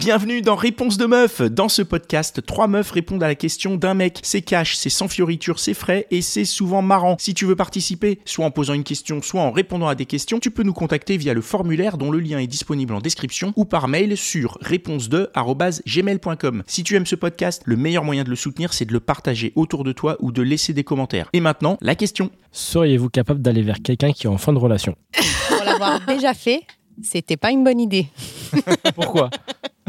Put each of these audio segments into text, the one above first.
Bienvenue dans Réponse de meuf. Dans ce podcast, trois meufs répondent à la question d'un mec. C'est cash, c'est sans fioriture, c'est frais et c'est souvent marrant. Si tu veux participer, soit en posant une question, soit en répondant à des questions, tu peux nous contacter via le formulaire dont le lien est disponible en description ou par mail sur réponse2@gmail.com. Si tu aimes ce podcast, le meilleur moyen de le soutenir, c'est de le partager autour de toi ou de laisser des commentaires. Et maintenant, la question. Seriez-vous capable d'aller vers quelqu'un qui est en fin de relation? Pour l'avoir déjà fait, c'était pas une bonne idée. Pourquoi?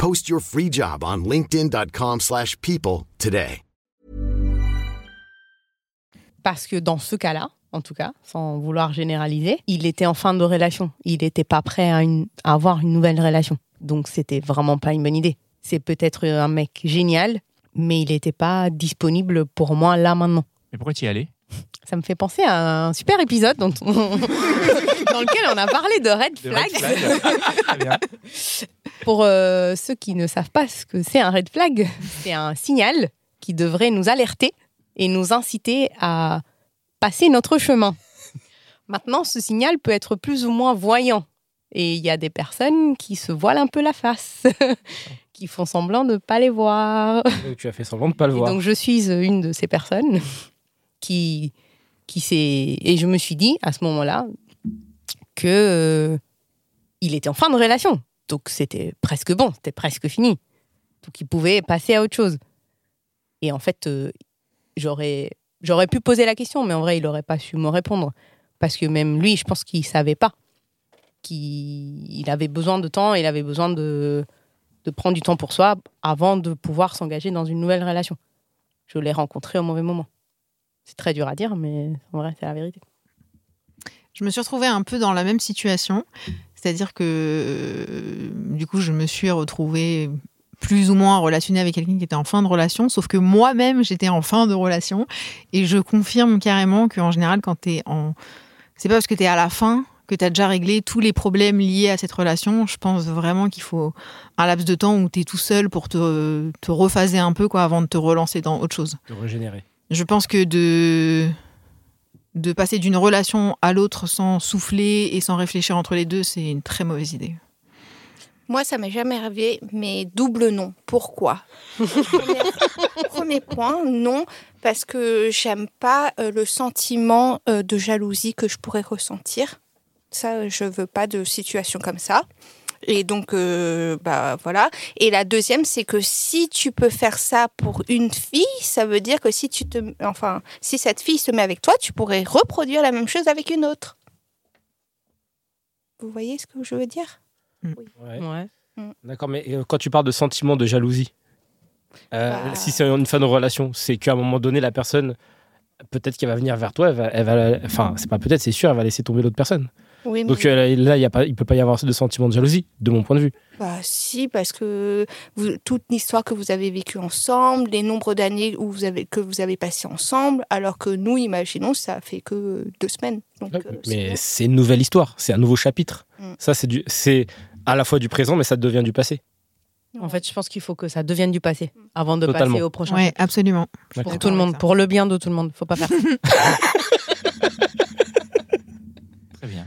Post your free job on linkedin.com/people slash people today. Parce que dans ce cas-là, en tout cas, sans vouloir généraliser, il était en fin de relation. Il n'était pas prêt à, une- à avoir une nouvelle relation. Donc c'était vraiment pas une bonne idée. C'est peut-être un mec génial, mais il n'était pas disponible pour moi là maintenant. Mais pourquoi tu y allais Ça me fait penser à un super épisode dont on- dans lequel on a parlé de red flags. Pour euh, ceux qui ne savent pas ce que c'est un red flag, c'est un signal qui devrait nous alerter et nous inciter à passer notre chemin. Maintenant, ce signal peut être plus ou moins voyant. Et il y a des personnes qui se voilent un peu la face, qui font semblant de ne pas les voir. Tu as fait semblant de pas le Et voir. donc je suis une de ces personnes qui, qui s'est... Et je me suis dit à ce moment-là que euh, il était en fin de relation. Donc c'était presque bon, c'était presque fini. Donc il pouvait passer à autre chose. Et en fait, euh, j'aurais, j'aurais pu poser la question, mais en vrai, il n'aurait pas su me répondre. Parce que même lui, je pense qu'il ne savait pas. Qu'il il avait besoin de temps, il avait besoin de, de prendre du temps pour soi avant de pouvoir s'engager dans une nouvelle relation. Je l'ai rencontré au mauvais moment. C'est très dur à dire, mais en vrai, c'est la vérité. Je me suis retrouvée un peu dans la même situation. C'est-à-dire que, euh, du coup, je me suis retrouvée plus ou moins relationnée avec quelqu'un qui était en fin de relation, sauf que moi-même, j'étais en fin de relation. Et je confirme carrément qu'en général, quand tu es en. C'est pas parce que tu es à la fin que tu as déjà réglé tous les problèmes liés à cette relation. Je pense vraiment qu'il faut un laps de temps où tu es tout seul pour te, te rephaser un peu quoi, avant de te relancer dans autre chose. De régénérer. Je pense que de, de passer d'une relation à l'autre sans souffler et sans réfléchir entre les deux, c'est une très mauvaise idée. Moi, ça m'est jamais arrivé, mais double non. Pourquoi? Premier- point, non, parce que j'aime pas euh, le sentiment euh, de jalousie que je pourrais ressentir. Ça, je veux pas de situation comme ça. Et donc, euh, bah voilà. Et la deuxième, c'est que si tu peux faire ça pour une fille, ça veut dire que si tu te, enfin, si cette fille se met avec toi, tu pourrais reproduire la même chose avec une autre. Vous voyez ce que je veux dire? Ouais. Ouais. D'accord, mais euh, quand tu parles de sentiment de jalousie, euh, Bah. si c'est une fin de relation, c'est qu'à un moment donné, la personne, peut-être qu'elle va venir vers toi, elle va, elle va- enfin, c'est pas peut-être, c'est sûr, elle va laisser tomber l'autre personne. Oui, Donc euh, là, il il peut pas y avoir de sentiment de jalousie, de mon point de vue. Bah si, parce que vous- toute l'histoire que vous avez vécue ensemble, les nombres d'années où vous avez, que vous avez passé ensemble, alors que nous, imaginons, ça fait que deux semaines. Donc, euh, mais c'est une nouvelle histoire, c'est un nouveau chapitre. Mm. Ça, c'est du, c'est à la fois du présent, mais ça devient du passé. En fait, je pense qu'il faut que ça devienne du passé avant de Totalement. passer au prochain. Ouais, absolument. Pour D'accord. tout le monde, pour le bien de tout le monde. Faut pas faire ça. Très bien.